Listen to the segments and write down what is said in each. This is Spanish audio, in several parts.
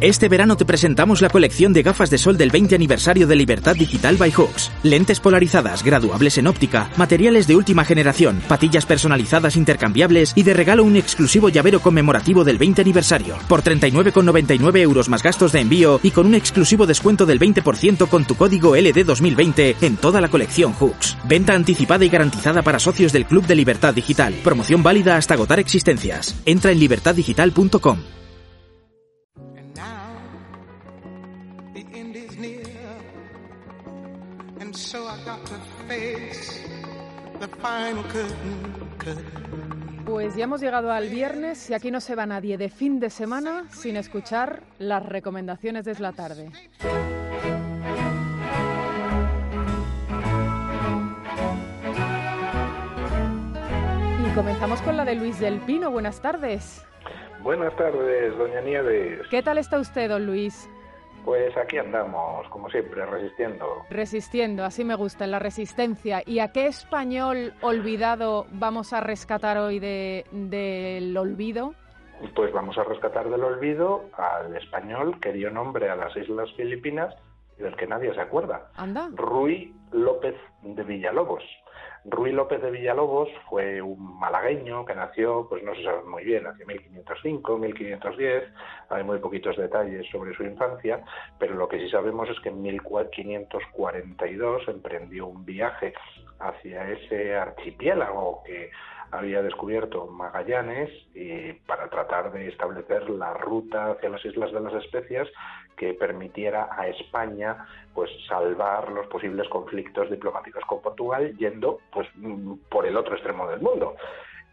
Este verano te presentamos la colección de gafas de sol del 20 aniversario de Libertad Digital by Hooks. Lentes polarizadas, graduables en óptica, materiales de última generación, patillas personalizadas intercambiables y de regalo un exclusivo llavero conmemorativo del 20 aniversario. Por 39,99 euros más gastos de envío y con un exclusivo descuento del 20% con tu código LD2020 en toda la colección Hooks. Venta anticipada y garantizada para socios del Club de Libertad Digital. Promoción válida hasta agotar existencias. Entra en libertaddigital.com. Pues ya hemos llegado al viernes y aquí no se va nadie de fin de semana sin escuchar las recomendaciones de la tarde. Y comenzamos con la de Luis del Pino. Buenas tardes. Buenas tardes, doña Nieves. ¿Qué tal está usted, don Luis? Pues aquí andamos, como siempre, resistiendo. Resistiendo, así me gusta, en la resistencia. ¿Y a qué español olvidado vamos a rescatar hoy del olvido? Pues vamos a rescatar del olvido al español que dio nombre a las Islas Filipinas y del que nadie se acuerda. Anda. Rui López de Villalobos. Ruy López de Villalobos fue un malagueño que nació, pues no se sabe muy bien, en 1505, 1510, hay muy poquitos detalles sobre su infancia, pero lo que sí sabemos es que en 1542 emprendió un viaje hacia ese archipiélago que había descubierto Magallanes para tratar de establecer la ruta hacia las Islas de las Especias que permitiera a España pues salvar los posibles conflictos diplomáticos con Portugal yendo pues por el otro extremo del mundo.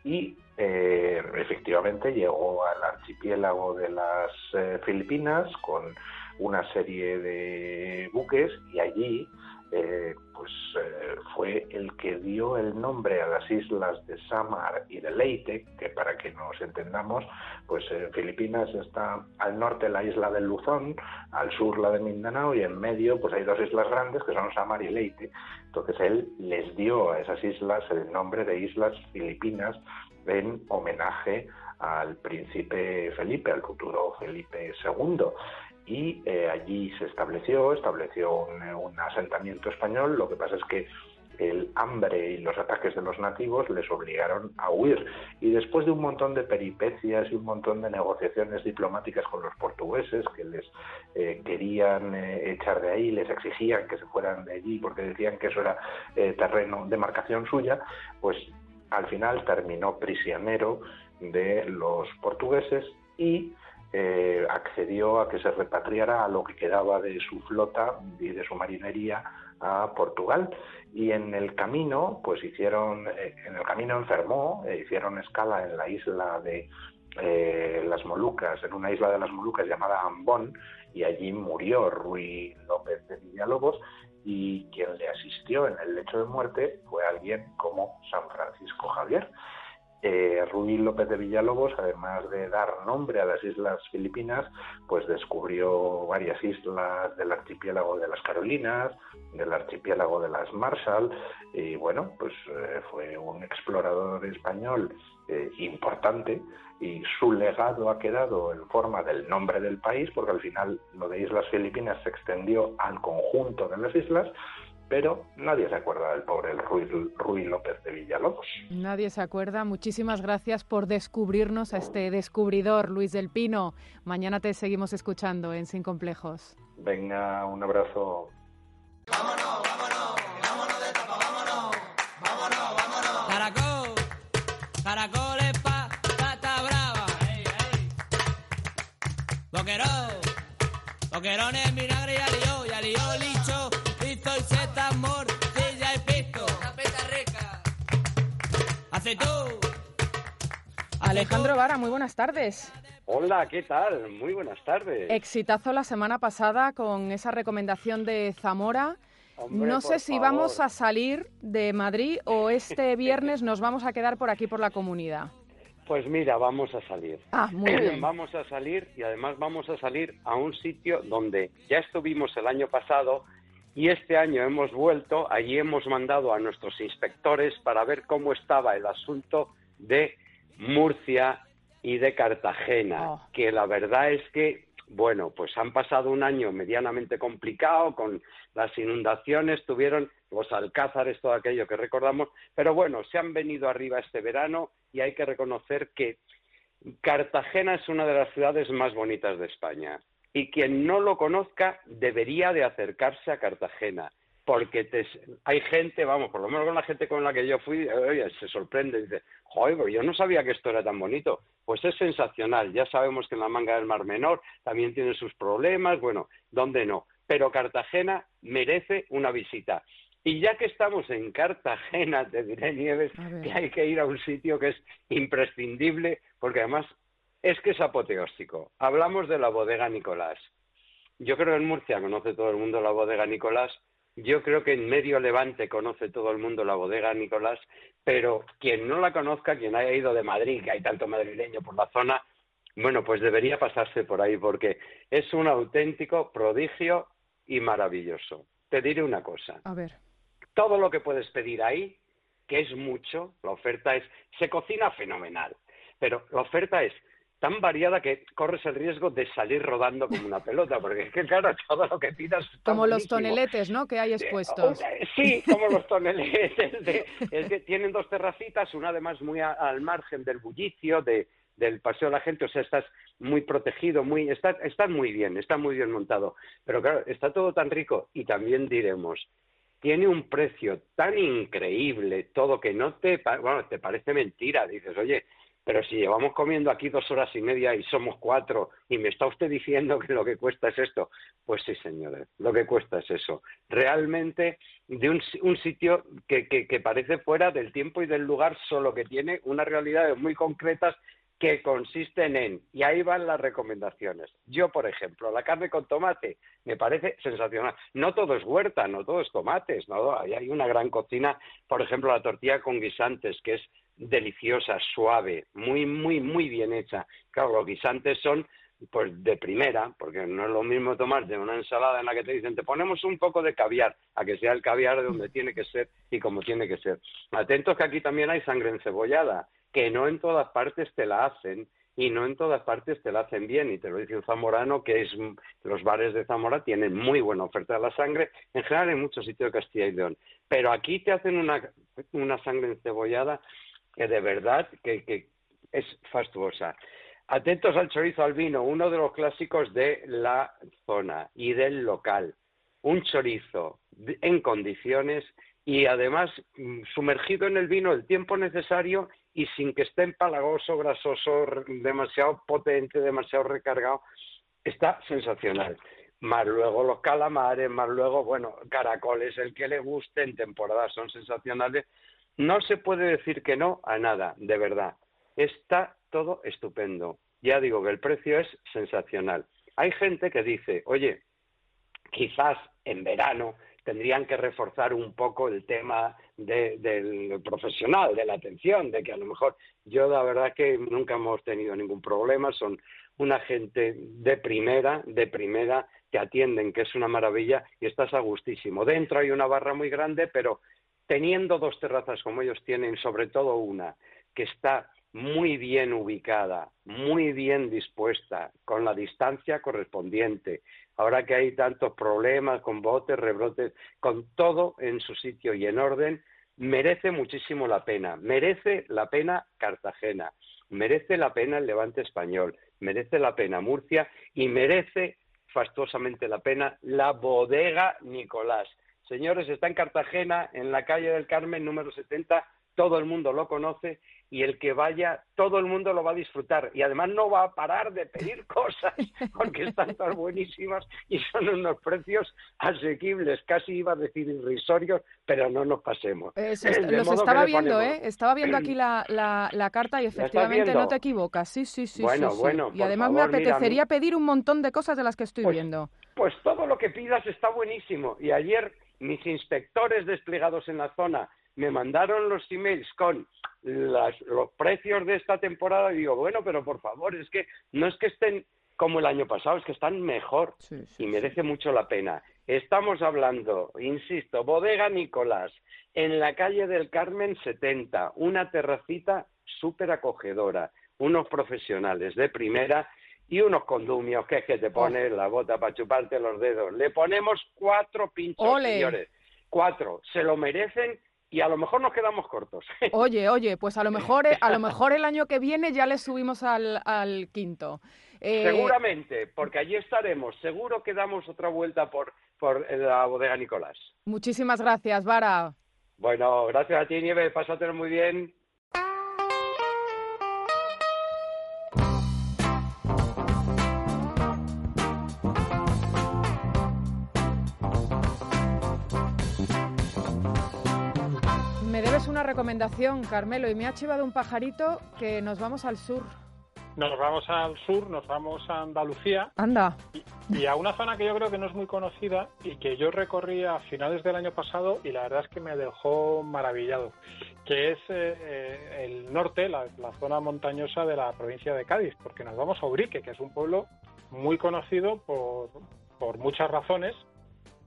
Y eh, efectivamente llegó al archipiélago de las eh, Filipinas con una serie de buques y allí eh, pues eh, fue el que dio el nombre a las islas de Samar y de Leyte, que para que nos entendamos, pues en Filipinas está al norte la isla de Luzón, al sur la de Mindanao y en medio pues hay dos islas grandes que son Samar y Leyte. Entonces él les dio a esas islas el nombre de Islas Filipinas en homenaje al príncipe Felipe, al futuro Felipe II y eh, allí se estableció, estableció un, asentamiento español, lo que pasa es que el hambre y los ataques de los nativos les obligaron a huir. Y después de un montón de peripecias y un montón de negociaciones diplomáticas con los portugueses que les eh, querían eh, echar de ahí, les exigían que se fueran de allí porque decían que eso era terreno de marcación suya, pues al final terminó prisionero de los portugueses y eh, accedió a que se repatriara a lo que quedaba de su flota y de su marinería a Portugal. Y en el camino pues hicieron eh, en el camino enfermó e hicieron escala en la isla de las Molucas en una isla de las Molucas llamada Ambón y allí murió Ruy López de Villalobos y quien le asistió en el lecho de muerte fue alguien como San Francisco Javier eh, Ruy López de Villalobos, además de dar nombre a las islas filipinas, pues descubrió varias islas del archipiélago de las Carolinas, del archipiélago de las Marshall, y bueno, pues eh, fue un explorador español eh, importante y su legado ha quedado en forma del nombre del país, porque al final lo de Islas Filipinas se extendió al conjunto de las islas, pero nadie se acuerda del pobre Ruy, López de Villalobos. Nadie se acuerda. Muchísimas gracias por descubrirnos a este descubridor, Luis del Pino. Mañana te seguimos escuchando en Sin Complejos. Venga, un abrazo. Vámonos, vámonos, vámonos de tapa, vámonos, vámonos, vámonos. Caracol, caracoles pa, pata brava. Ey, ey. Boquerón, boquerones, vinagre Alejandro Vara, muy buenas tardes. Hola, ¿qué tal? Muy buenas tardes. Exitazo la semana pasada con esa recomendación de Zamora. Hombre, no sé si favor. vamos a salir de Madrid o este viernes nos vamos a quedar por aquí por la comunidad. Pues mira, vamos a salir. Ah, muy bien. Vamos a salir y además vamos a salir a un sitio donde ya estuvimos el año pasado y este año hemos vuelto. Allí hemos mandado a nuestros inspectores para ver cómo estaba el asunto de Murcia y de Cartagena, Oh. que la verdad es que bueno, pues han pasado un año medianamente complicado con las inundaciones, tuvieron los alcázares, todo aquello que recordamos, pero bueno, se han venido arriba este verano y hay que reconocer que Cartagena es una de las ciudades más bonitas de España y quien no lo conozca debería de acercarse a Cartagena porque hay gente, vamos, por lo menos con la gente con la que yo fui, oye, se sorprende, dice, joder, yo no sabía que esto era tan bonito. Pues es sensacional, ya sabemos que en la manga del Mar Menor también tiene sus problemas, bueno, ¿dónde no? Pero Cartagena merece una visita. Y ya que estamos en Cartagena, te diré, Nieves, que hay que ir a un sitio que es imprescindible, porque además es que es apoteóstico. Hablamos de la bodega Nicolás. Yo creo que en Murcia conoce todo el mundo la bodega Nicolás, yo creo que en medio Levante conoce todo el mundo la bodega Nicolás, pero quien no la conozca, quien haya ido de Madrid, que hay tanto madrileño por la zona, bueno, pues debería pasarse por ahí porque es un auténtico prodigio y maravilloso. Te diré una cosa. A ver. Todo lo que puedes pedir ahí, que es mucho, la oferta es, se cocina fenomenal, pero la oferta es tan variada que corres el riesgo de salir rodando como una pelota, porque es que claro, todo lo que pidas... como los toneletes, ¿no?, que hay expuestos. Sí, como los toneletes, es que tienen dos terracitas, una además muy al margen del bullicio, de, del paseo de la gente, o sea, estás muy protegido, muy, está, está muy bien, está muy bien montado, pero claro, está todo tan rico y también diremos, tiene un precio tan increíble, todo que no te, bueno, te parece mentira, dices, oye, pero si llevamos comiendo aquí dos horas y media y somos cuatro y me está usted diciendo que lo que cuesta es esto, pues sí, señores, lo que cuesta es eso. Realmente de un, sitio que, que, parece fuera del tiempo y del lugar, solo que tiene unas realidades muy concretas que consisten en, y ahí van las recomendaciones. Yo, por ejemplo, la carne con tomate me parece sensacional. No todo es huerta, no todo es tomates, no, hay una gran cocina, por ejemplo, la tortilla con guisantes, que es deliciosa, suave, muy, muy, muy bien hecha. Claro, los guisantes son pues de primera, porque no es lo mismo tomarte una ensalada en la que te dicen te ponemos un poco de caviar, a que sea el caviar de donde tiene que ser y como tiene que ser. Atentos que aquí también hay sangre encebollada, que no en todas partes te la hacen y no en todas partes te la hacen bien. Y te lo dice un zamorano que es los bares de Zamora tienen muy buena oferta de la sangre, en general en muchos sitios de Castilla y León. Pero aquí te hacen una, una sangre encebollada que de verdad que, es fastuosa. Atentos al chorizo al vino, uno de los clásicos de la zona y del local. Un chorizo en condiciones y además mm, sumergido en el vino el tiempo necesario y sin que esté empalagoso, grasoso, demasiado potente, demasiado recargado. Está sensacional. Más luego los calamares, más luego, bueno, caracoles, el que le guste en temporada son sensacionales no se puede decir que no a nada, de verdad. Está todo estupendo. Ya digo que el precio es sensacional. Hay gente que dice, oye, quizás en verano tendrían que reforzar un poco el tema del profesional, de la atención, de que a lo mejor yo la verdad que nunca hemos tenido ningún problema, son una gente de primera, de primera, te atienden, que es una maravilla y estás a gustísimo. Dentro hay una barra muy grande, pero teniendo dos terrazas como ellos tienen, sobre todo una que está muy bien ubicada, muy bien dispuesta, con la distancia correspondiente, ahora que hay tantos problemas con botes, rebrotes, con todo en su sitio y en orden, merece muchísimo la pena. Merece la pena Cartagena, merece la pena el Levante español, merece la pena Murcia y merece fastuosamente la pena la bodega Nicolás. Señores, está en Cartagena, en la calle del Carmen, número 70. Todo el mundo lo conoce y el que vaya, todo el mundo lo va a disfrutar. Y además no va a parar de pedir cosas porque están tan buenísimas y son unos precios asequibles. Casi iba a decir irrisorios, pero no nos pasemos. los estaba viendo, ¿eh? Estaba viendo aquí la, la, carta y efectivamente no te equivocas. Sí, sí, sí. Bueno, bueno. Y además me apetecería pedir un montón de cosas de las que estoy pues viendo. Pues todo lo que pidas está buenísimo. Y ayer mis inspectores desplegados en la zona me mandaron los emails con los precios de esta temporada y digo, bueno, pero por favor, es que no es que estén como el año pasado, es que están mejor y merece mucho la pena. Estamos hablando, insisto, Bodega Nicolás, en la calle del Carmen 70, una terracita súper acogedora, unos profesionales de primera y unos condumios, que es que te pones la bota para chuparte los dedos. Le ponemos cuatro pinchos, señores. Cuatro. Se lo merecen y a lo mejor nos quedamos cortos. Oye, oye, pues a lo mejor, a lo mejor el año que viene ya le subimos al, al quinto. Eh, Seguramente, porque allí estaremos. Seguro que damos otra vuelta por, por la bodega Nicolás. Muchísimas gracias, Vara. Bueno, gracias a ti, Nieve. Pásatelo muy bien. Una recomendación, Carmelo, y me ha chivado un pajarito que nos vamos al sur. Nos vamos al sur, nos vamos a Andalucía. Anda. Y, a una zona que yo creo que no es muy conocida y que yo recorrí a finales del año pasado y la verdad es que me dejó maravillado, que es eh, eh, el norte, la, zona montañosa de la provincia de Cádiz, porque nos vamos a Ubrique, que es un pueblo muy conocido por, por muchas razones,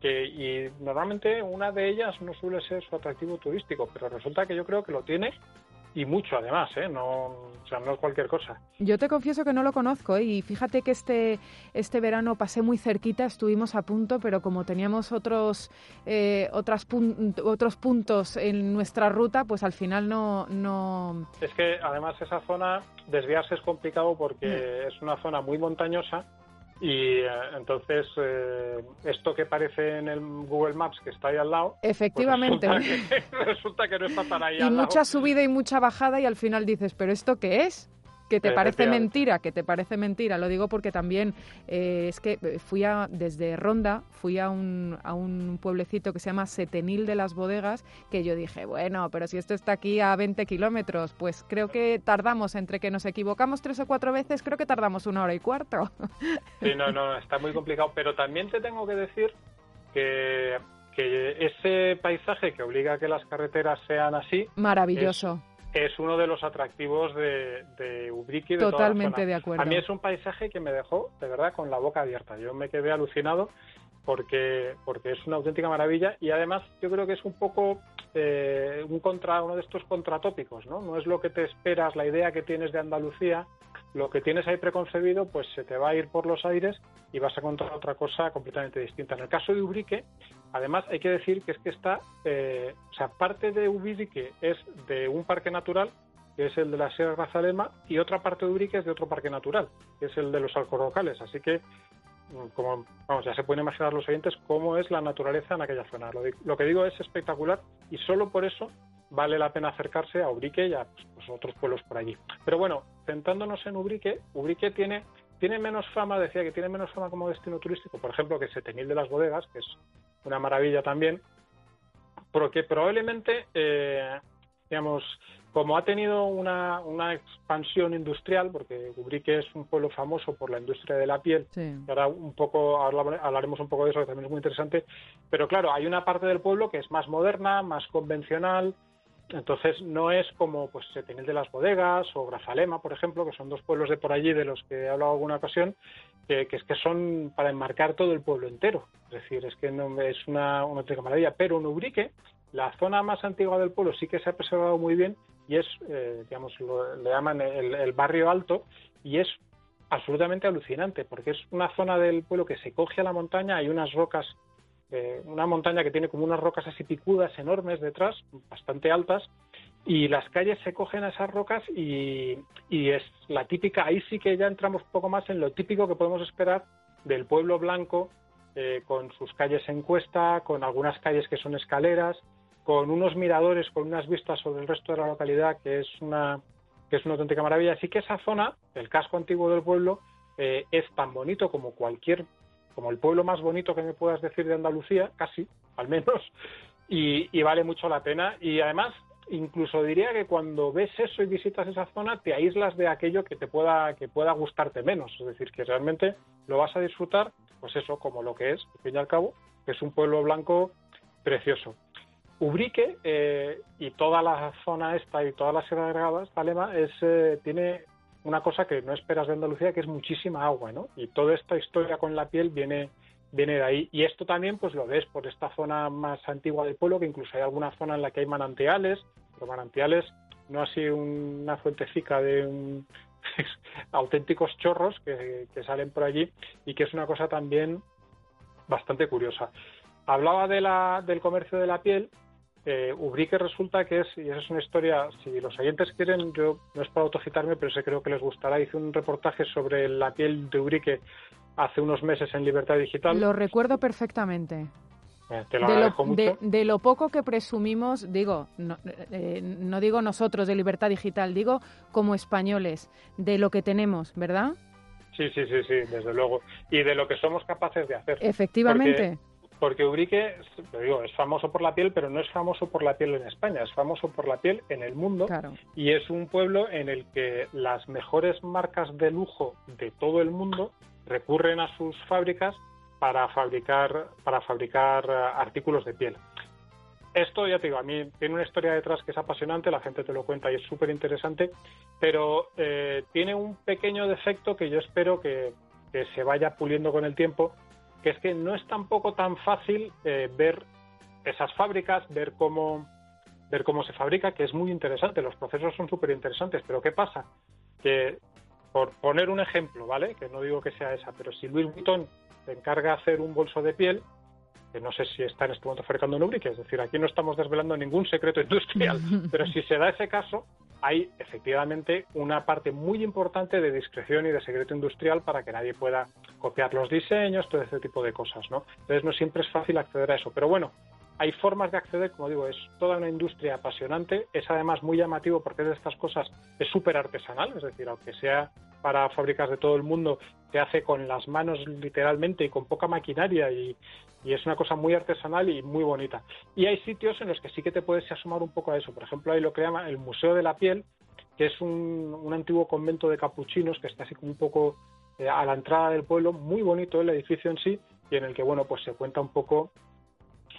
que, y normalmente una de ellas no suele ser su atractivo turístico, pero resulta que yo creo que lo tiene y mucho además, ¿eh? No, o sea, no es cualquier cosa. Yo te confieso que no lo conozco ¿eh? y fíjate que este, este verano pasé muy cerquita, estuvimos a punto, pero como teníamos otros, eh, otras otros puntos en nuestra ruta, pues al final no, no... Es que además esa zona, desviarse es complicado porque mm. es una zona muy montañosa y eh, entonces, eh, esto que parece en el Google Maps que está ahí al lado. Pues Efectivamente. resulta, que, no está para ahí. Y mucha subida y mucha bajada, y al final dices, ¿pero esto qué es? Que te parece mentira, que te parece mentira. Lo digo porque también eh, es que fui a, desde Ronda, fui a un, a un pueblecito que se llama Setenil de las Bodegas, que yo dije, bueno, pero si esto está aquí a 20 kilómetros, pues creo que tardamos, entre que nos equivocamos tres o cuatro veces, creo que tardamos una hora y cuarto. Sí, no, no, está muy complicado, pero también te tengo que decir que que ese paisaje que obliga a que las carreteras sean así. Maravilloso es uno de los atractivos de, de Ubrique. De Totalmente de acuerdo. A mí es un paisaje que me dejó, de verdad, con la boca abierta. Yo me quedé alucinado porque, porque es una auténtica maravilla y además yo creo que es un poco eh, un contra, uno de estos contratópicos, ¿no? No es lo que te esperas, la idea que tienes de Andalucía, lo que tienes ahí preconcebido, pues se te va a ir por los aires y vas a encontrar otra cosa completamente distinta. En el caso de Ubrique, además hay que decir que es que está, eh, o sea, parte de Ubrique es de un parque natural, que es el de la Sierra Grazalema, y otra parte de Ubrique es de otro parque natural, que es el de los Alcorrocales. Así que, mm, como vamos, ya se pueden imaginar los oyentes cómo es la naturaleza en aquella zona. Lo, que digo es espectacular y solo por eso vale la pena acercarse a Ubrique y a pues, pues, otros pueblos por allí. Pero bueno, centrándonos en Ubrique, Ubrique tiene tiene menos fama, decía que tiene menos fama como destino turístico, por ejemplo, que Setenil de las Bodegas, que es una maravilla también, porque probablemente, eh, digamos, como ha tenido una, una, expansión industrial, porque Ubrique es un pueblo famoso por la industria de la piel, ahora un poco hablaremos un poco de eso, que también es muy interesante, pero claro, hay una parte del pueblo que es más moderna, más convencional, entonces no es como pues Setenil de las Bodegas o Grazalema, por ejemplo, que son dos pueblos de por allí de los que he hablado alguna ocasión, que, es que son para enmarcar todo el pueblo entero. Es decir, es que no es una, una maravilla. Pero en Ubrique, la zona más antigua del pueblo sí que se ha preservado muy bien y es, eh, digamos, lo, le llaman el, barrio alto y es absolutamente alucinante porque es una zona del pueblo que se coge a la montaña, hay unas rocas eh, una montaña que tiene como unas rocas así picudas enormes detrás, bastante altas, y las calles se cogen a esas rocas y, es la típica, ahí sí que ya entramos un poco más en lo típico que podemos esperar del pueblo blanco, eh, con sus calles en cuesta, con algunas calles que son escaleras, con unos miradores, con unas vistas sobre el resto de la localidad, que es una, que es una auténtica maravilla. Así que esa zona, el casco antiguo del pueblo, eh, es tan bonito como cualquier como el pueblo más bonito que me puedas decir de Andalucía, casi, al menos, y, vale mucho la pena. Y además, incluso diría que cuando ves eso y visitas esa zona, te aíslas de aquello que te pueda, que pueda gustarte menos. Es decir, que realmente lo vas a disfrutar, pues eso, como lo que es, al fin y al cabo, que es un pueblo blanco precioso. Ubrique eh, y toda la zona esta y toda la Sierra de Gregadas, Talema, es, eh, tiene una cosa que no esperas de Andalucía, que es muchísima agua, ¿no? Y toda esta historia con la piel viene, viene de ahí. Y esto también, pues lo ves por esta zona más antigua del pueblo, que incluso hay alguna zona en la que hay manantiales, pero manantiales no así una fuentecica de un, auténticos chorros que, salen por allí y que es una cosa también bastante curiosa. Hablaba de la, del comercio de la piel. Eh, Ubrique resulta que es, y esa es una historia, si los oyentes quieren, yo no es para autocitarme, pero sé creo que les gustará. Hice un reportaje sobre la piel de Ubrique hace unos meses en Libertad Digital. Lo recuerdo perfectamente. Eh, de, lo, poco que presumimos, digo, eh, no, digo nosotros de libertad digital, digo como españoles, de lo que tenemos, ¿verdad? Sí, sí, sí, sí, desde luego. Y de lo que somos capaces de hacer. Efectivamente. Porque, Ubrique, digo, es famoso por la piel, pero no es famoso por la piel en España, es famoso por la piel en el mundo. Y es un pueblo en el que las mejores marcas de lujo de todo el mundo recurren a sus fábricas para fabricar, para fabricar eh, artículos de piel. Esto, ya te digo, a mí tiene una historia detrás que es apasionante, la gente te lo cuenta y es súper interesante, pero eh, tiene un pequeño defecto que yo espero que, se vaya puliendo con el tiempo, que es que no es tampoco tan fácil eh, ver esas fábricas, ver cómo, ver cómo se fabrica, que es muy interesante, los procesos son súper interesantes, pero ¿qué pasa? Que, por poner un ejemplo, ¿vale? Que no digo que sea esa, pero si Louis Vuitton se encarga de hacer un bolso de piel, que no sé si está en este momento fabricando en Ubrique, es decir, aquí no estamos desvelando ningún secreto industrial, pero si se da ese caso, hay efectivamente una parte muy importante de discreción y de secreto industrial para que nadie pueda copiar los diseños, todo ese tipo de cosas, ¿no? Entonces no siempre es fácil acceder a eso, pero bueno, hay formas de acceder, como digo, es toda una industria apasionante, es además muy llamativo porque de estas cosas es súper artesanal, es decir, aunque sea para fábricas de todo el mundo, se hace con las manos literalmente y con poca maquinaria y, es una cosa muy artesanal y muy bonita. Y hay sitios en los que sí que te puedes asomar un poco a eso. Por ejemplo, hay lo que llama el Museo de la Piel, que es un, antiguo convento de capuchinos que está así como un poco eh, a la entrada del pueblo, muy bonito el edificio en sí, y en el que, bueno, pues se cuenta un poco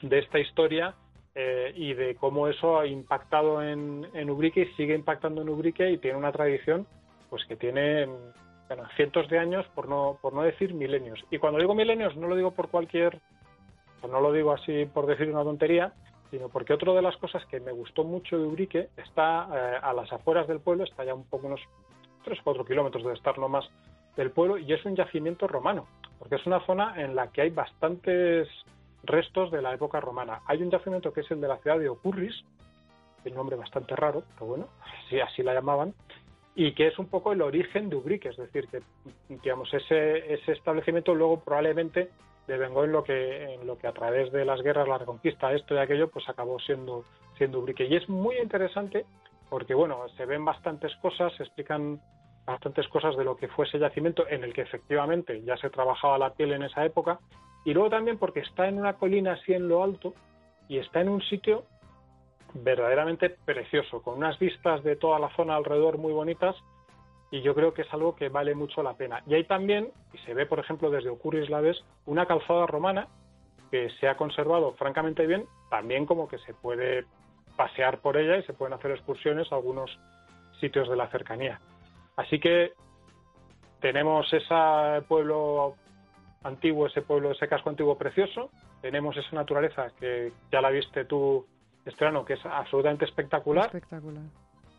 de esta historia eh, y de cómo eso ha impactado en, en Ubrique y sigue impactando en Ubrique y tiene una tradición pues que tiene cientos de años, por no, por no decir milenios. Y cuando digo milenios no lo digo por cualquier, no lo digo así por decir una tontería, sino porque otra de las cosas que me gustó mucho de Ubrique está eh, a las afueras del pueblo, está ya un poco unos 3 o 4 kilómetros de estar no más del pueblo, y es un yacimiento romano, porque es una zona en la que hay bastantes restos de la época romana. Hay un yacimiento que es el de la ciudad de Ocurris, un nombre bastante raro, pero bueno, así, así la llamaban, y que es un poco el origen de Ubrique, es decir, que digamos ese, ese establecimiento luego probablemente devengó en lo que en lo que a través de las guerras, la reconquista, esto y aquello, pues acabó siendo siendo Ubrique. Y es muy interesante porque bueno, se ven bastantes cosas, se explican bastantes cosas de lo que fue ese yacimiento en el que efectivamente ya se trabajaba la piel en esa época y luego también porque está en una colina así en lo alto y está en un sitio verdaderamente precioso, con unas vistas de toda la zona alrededor muy bonitas y yo creo que es algo que vale mucho la pena. Y hay también, y se ve por ejemplo desde Ocuris Laves, una calzada romana que se ha conservado francamente bien, también como que se puede pasear por ella y se pueden hacer excursiones a algunos sitios de la cercanía. Así que tenemos ese pueblo antiguo, ese pueblo, ese casco antiguo precioso, tenemos esa naturaleza que ya la viste tú, Estrano, que es absolutamente espectacular. Espectacular.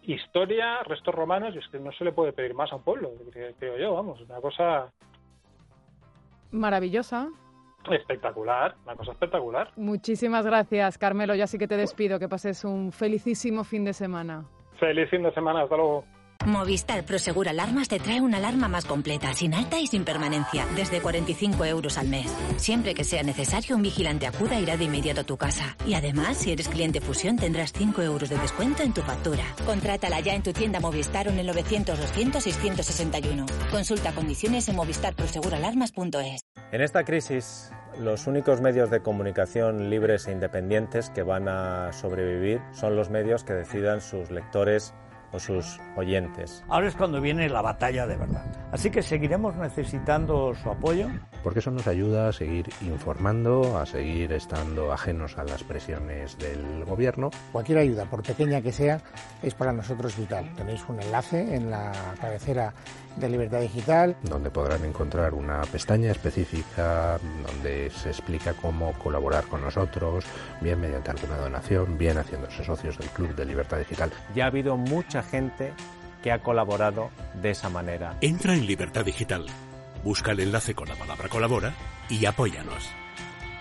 Historia, restos romanos, y es que no se le puede pedir más a un pueblo, creo yo, vamos, una cosa... Maravillosa. Espectacular, una cosa espectacular. Muchísimas gracias, Carmelo. Ya sí que te despido. Que pases un felicísimo fin de semana. Feliz fin de semana, hasta luego. Movistar Prosegur Alarmas te trae una alarma más completa, sin alta y sin permanencia, desde 45 euros al mes. Siempre que sea necesario, un vigilante acuda irá de inmediato a tu casa. Y además, si eres cliente Fusión, tendrás 5 euros de descuento en tu factura. Contrátala ya en tu tienda Movistar o en el 900-200-661. Consulta condiciones en movistarproseguralarmas.es. En esta crisis, los únicos medios de comunicación libres e independientes que van a sobrevivir son los medios que decidan sus lectores o sus oyentes. Ahora es cuando viene la batalla de verdad. Así que seguiremos necesitando su apoyo. Porque eso nos ayuda a seguir informando, a seguir estando ajenos a las presiones del gobierno. Cualquier ayuda, por pequeña que sea, es para nosotros vital. Tenéis un enlace en la cabecera de Libertad Digital. Donde podrán encontrar una pestaña específica donde se explica cómo colaborar con nosotros, bien mediante alguna donación, bien haciéndose socios del Club de Libertad Digital. Ya ha habido mucha gente que ha colaborado de esa manera. Entra en Libertad Digital, busca el enlace con la palabra colabora y apóyanos.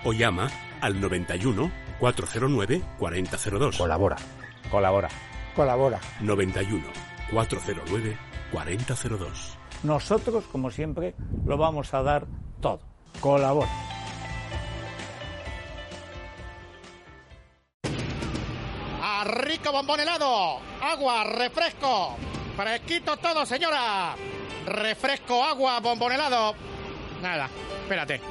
O llama al 91 409 4002. Colabora. Colabora. Colabora. 91 409 4002. Nosotros, como siempre, lo vamos a dar todo. Colabora. ¡A rico bombón helado! ¡Agua, refresco! ¡Fresquito todo, señora! Refresco, agua, bombón helado. Nada, espérate.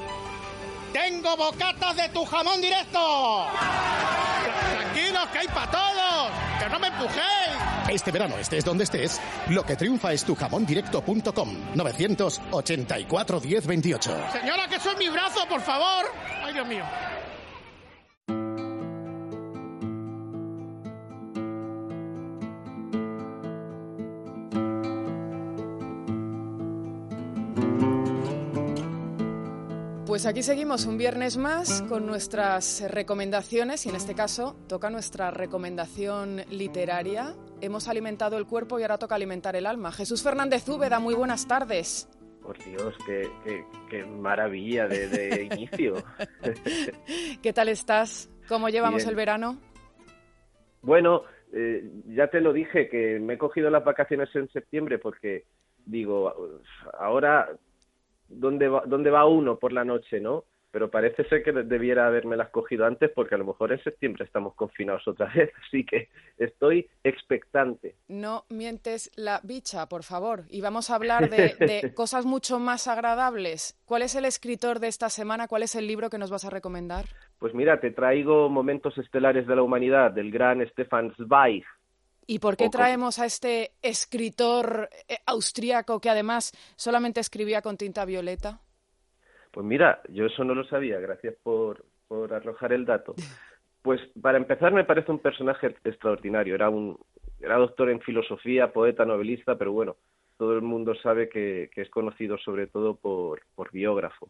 ¡Tengo bocatas de tu jamón directo! ¡Tranquilos, que hay para todos! ¡Que no me empujéis! Este verano estés donde estés, lo que triunfa es tujamóndirecto.com 984 1028. Señora, que es mi brazo, por favor. ¡Ay, Dios mío! Pues aquí seguimos un viernes más con nuestras recomendaciones y en este caso toca nuestra recomendación literaria. Hemos alimentado el cuerpo y ahora toca alimentar el alma. Jesús Fernández Úbeda, muy buenas tardes. Por Dios, qué, qué, qué maravilla de, de inicio. ¿Qué tal estás? ¿Cómo llevamos Bien. el verano? Bueno, eh, ya te lo dije, que me he cogido las vacaciones en septiembre porque digo, ahora, ¿dónde va, dónde va uno por la noche, no? Pero parece ser que debiera haberme las cogido antes porque a lo mejor en septiembre estamos confinados otra vez, así que estoy expectante. No mientes la bicha, por favor. Y vamos a hablar de, de cosas mucho más agradables. ¿Cuál es el escritor de esta semana? ¿Cuál es el libro que nos vas a recomendar? Pues mira, te traigo Momentos Estelares de la Humanidad del gran Stefan Zweig. ¿Y por qué traemos a este escritor eh, austríaco que además solamente escribía con tinta violeta? Pues mira, yo eso no lo sabía, gracias por, por arrojar el dato. Pues para empezar me parece un personaje extraordinario, era un era doctor en filosofía, poeta, novelista, pero bueno, todo el mundo sabe que, que es conocido sobre todo por, por biógrafo.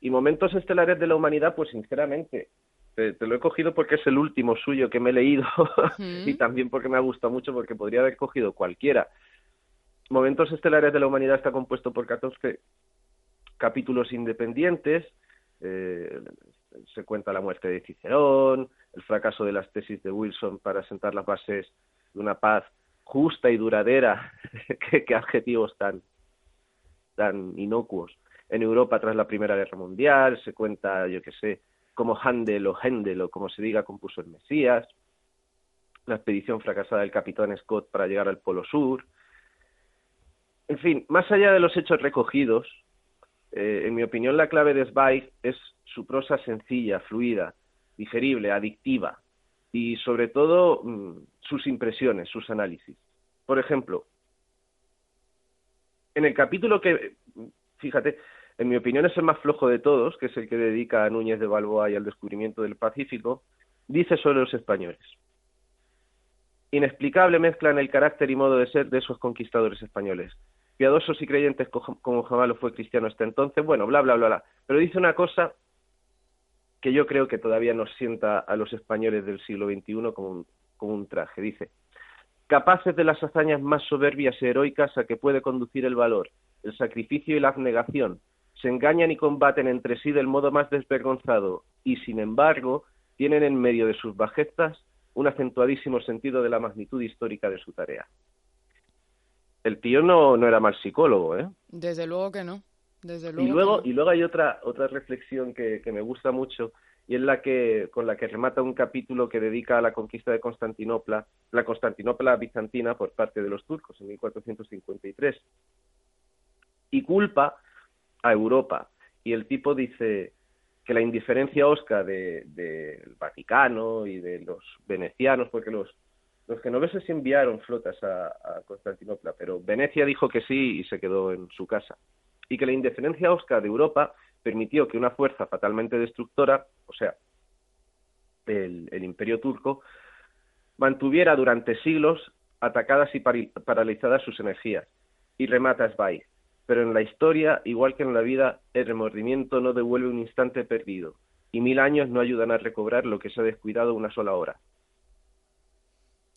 Y Momentos Estelares de la Humanidad, pues sinceramente, te, te lo he cogido porque es el último suyo que me he leído y también porque me ha gustado mucho porque podría haber cogido cualquiera. Momentos Estelares de la Humanidad está compuesto por 14 capítulos independientes. eh, se cuenta la muerte de Cicerón, el fracaso de las tesis de Wilson para sentar las bases de una paz justa y duradera. ¿Qué, qué adjetivos tan, tan inocuos. En Europa tras la Primera Guerra Mundial se cuenta, yo qué sé, cómo Handel o Händel o como se diga compuso el Mesías, la expedición fracasada del capitán Scott para llegar al Polo Sur. En fin, más allá de los hechos recogidos, eh, en mi opinión la clave de Zweig es su prosa sencilla, fluida, digerible, adictiva y sobre todo mm, sus impresiones, sus análisis. Por ejemplo, en el capítulo que, fíjate, en mi opinión es el más flojo de todos, que es el que dedica a Núñez de Balboa y al descubrimiento del Pacífico, dice sobre los españoles. Inexplicable mezclan el carácter y modo de ser de esos conquistadores españoles. Piadosos y creyentes co- como jamás lo fue cristiano hasta entonces, bueno, bla, bla, bla, bla. Pero dice una cosa que yo creo que todavía nos sienta a los españoles del siglo XXI como un, como un traje. Dice, capaces de las hazañas más soberbias y heroicas a que puede conducir el valor, el sacrificio y la abnegación, se engañan y combaten entre sí del modo más desvergonzado y, sin embargo, tienen en medio de sus bajezas un acentuadísimo sentido de la magnitud histórica de su tarea. El tío no, no era mal psicólogo, ¿eh? Desde luego que no. Desde Y luego. luego, que y luego hay otra, otra reflexión que, que me gusta mucho y es la que, con la que remata un capítulo que dedica a la conquista de Constantinopla, la Constantinopla bizantina por parte de los turcos en 1453. Y culpa a Europa. Y el tipo dice que la indiferencia osca del de, del Vaticano y de los venecianos, porque los, los genoveses enviaron flotas a, Constantinopla, pero Venecia dijo que sí y se quedó en su casa y que la indiferencia osca de Europa permitió que una fuerza fatalmente destructora, o sea, el, el imperio turco, mantuviera durante siglos atacadas y paralizadas sus energías. Y remata Zweig. Pero en la historia, igual que en la vida, el remordimiento no devuelve un instante perdido, y mil años no ayudan a recobrar lo que se ha descuidado una sola hora.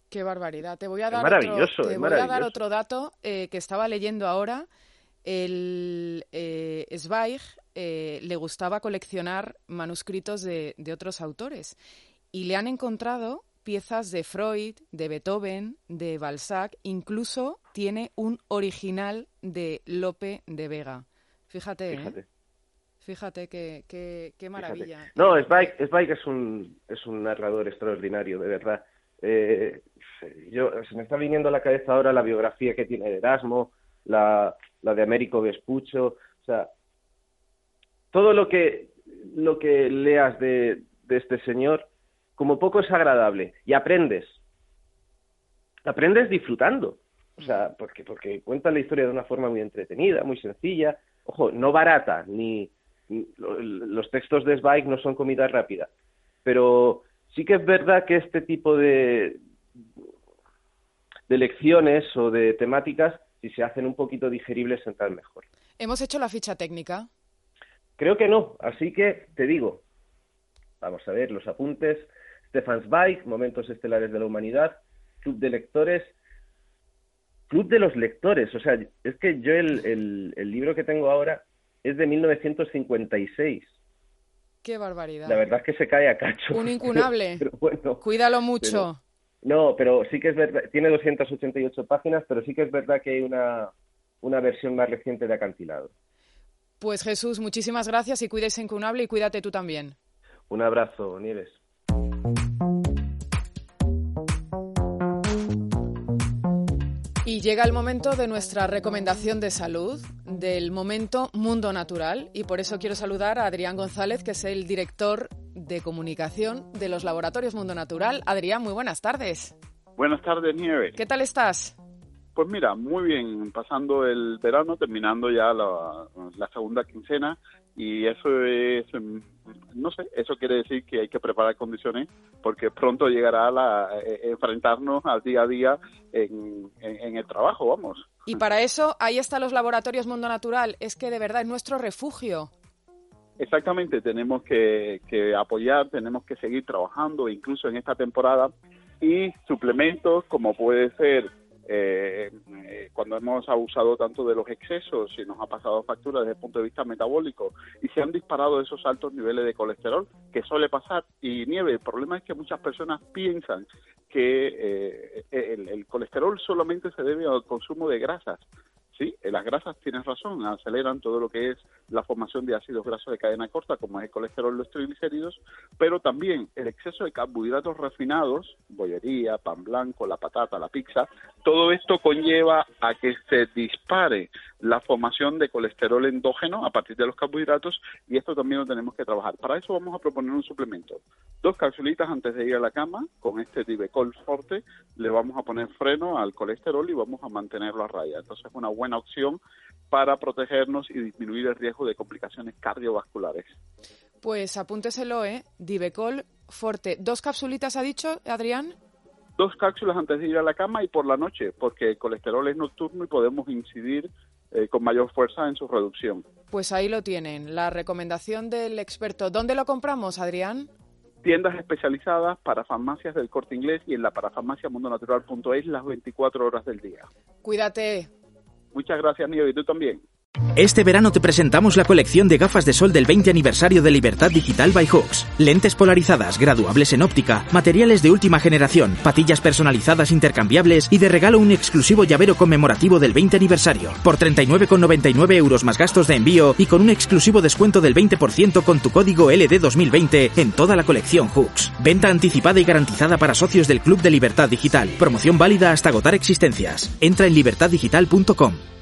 Qué barbaridad. Te voy a dar, maravilloso, otro, te voy a dar otro dato eh, que estaba leyendo ahora. El eh, Zweig eh, le gustaba coleccionar manuscritos de, de otros autores y le han encontrado piezas de Freud, de Beethoven, de Balzac, incluso tiene un original de Lope de Vega. Fíjate, ¿eh? Fíjate. Fíjate qué, qué, qué maravilla. Fíjate. No, Spike, Spike es un, es un narrador extraordinario, de verdad. Eh, yo, se me está viniendo a la cabeza ahora la biografía que tiene de Erasmo, la, la de Américo Vespucho, o sea, todo lo que, lo que leas de, de este señor, como poco es agradable, y aprendes. Aprendes disfrutando. O sea, porque, porque cuenta la historia de una forma muy entretenida, muy sencilla, ojo, no barata, ni, los textos de Zweig no son comida rápida, pero sí que es verdad que este tipo de, de lecciones o de temáticas, si se hacen un poquito digeribles, entran mejor. ¿Hemos hecho la ficha técnica? Creo que no, así que te digo, vamos a ver los apuntes. Stefan Zweig, Momentos Estelares de la Humanidad, Club de Lectores, Club de los Lectores. O sea, es que yo el, el, el libro que tengo ahora es de 1956. Qué barbaridad. La verdad es que se cae a cacho. Un incunable. Pero bueno, Cuídalo mucho. no, pero sí que es verdad, tiene 288 páginas, pero sí que es verdad que hay una, una versión más reciente de acantilado. Pues Jesús, muchísimas gracias y cuídese incunable y cuídate tú también. Un abrazo, Nieves. Y llega el momento de nuestra recomendación de salud, del momento Mundo Natural, y por eso quiero saludar a Adrián González, que es el director de comunicación de los laboratorios Mundo Natural. Adrián, muy buenas tardes. Buenas tardes, Nieves. ¿Qué tal estás? Pues mira, muy bien, pasando el verano, terminando ya la, la segunda quincena y eso es, mm, no sé, eso quiere decir que hay que preparar condiciones porque pronto llegará la, eh, enfrentarnos al día a día en, en, en el trabajo, vamos. Y para eso, ahí están los laboratorios Mundo Natural. Es que de verdad es nuestro refugio. Exactamente, tenemos que, que apoyar, tenemos que seguir trabajando, incluso en esta temporada, y suplementos como puede ser eh, eh, cuando hemos abusado tanto de los excesos y nos ha pasado factura desde el punto de vista metabólico y se han disparado esos altos niveles de colesterol que suele pasar. Y nieve el problema es que muchas personas piensan que eh, el, el colesterol solamente se debe al consumo de grasas Sí, las grasas, tienes razón, aceleran todo lo que es la formación de ácidos grasos de cadena corta, como es el colesterol, los triglicéridos, pero también el exceso de carbohidratos refinados, bollería, pan blanco, la patata, la pizza, todo esto conlleva a que se dispare la formación de colesterol endógeno a partir de los carbohidratos y esto también lo tenemos que trabajar. Para eso vamos a proponer un suplemento. Dos capsulitas antes de ir a la cama, con este Divecol Forte, le vamos a poner freno al colesterol y vamos a mantenerlo a raya. Entonces es una buena opción para protegernos y disminuir el riesgo de complicaciones cardiovasculares. Pues apúnteselo, ¿eh? Divecol Forte. ¿Dos capsulitas ha dicho, Adrián? Dos cápsulas antes de ir a la cama y por la noche, porque el colesterol es nocturno y podemos incidir eh, con mayor fuerza en su reducción. Pues ahí lo tienen, la recomendación del experto. ¿Dónde lo compramos, Adrián? Tiendas especializadas para farmacias del corte inglés y en la parafarmaciamundonatural.es las 24 horas del día. Cuídate. Muchas gracias, Nío, y tú también. Este verano te presentamos la colección de gafas de sol del 20 aniversario de Libertad Digital by Hawks. Lentes polarizadas, graduables en óptica, materiales de última generación, patillas personalizadas intercambiables y de regalo un exclusivo llavero conmemorativo del 20 aniversario. Por 39,99 euros más gastos de envío y con un exclusivo descuento del 20% con tu código LD2020 en toda la colección Hooks. Venta anticipada y garantizada para socios del Club de Libertad Digital. Promoción válida hasta agotar existencias. Entra en libertaddigital.com.